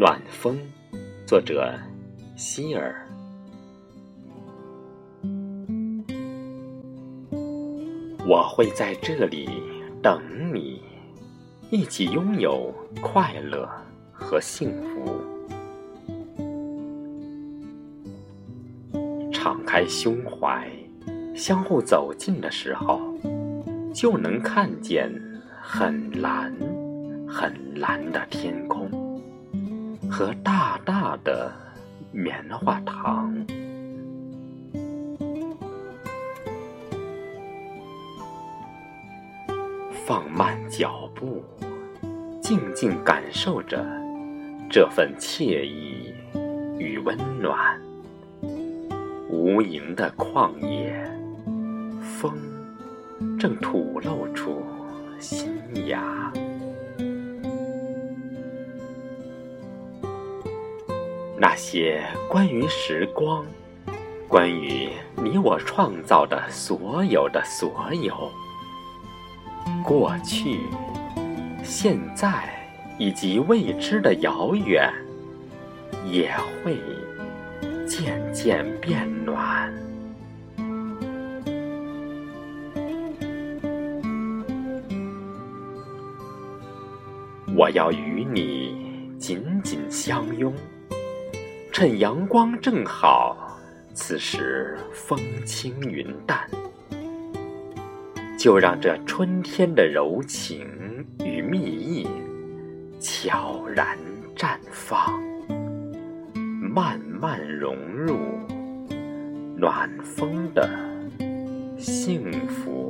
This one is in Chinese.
暖风，作者希尔。我会在这里等你，一起拥有快乐和幸福。敞开胸怀，相互走近的时候，就能看见很蓝。很蓝的天空和大大的棉花糖，放慢脚步，静静感受着这份惬意与温暖。无垠的旷野，风正吐露出新芽。那些关于时光，关于你我创造的所有的所有，过去、现在以及未知的遥远，也会渐渐变暖。我要与你紧紧相拥。趁阳光正好，此时风轻云淡，就让这春天的柔情与蜜意悄然绽放，慢慢融入暖风的幸福。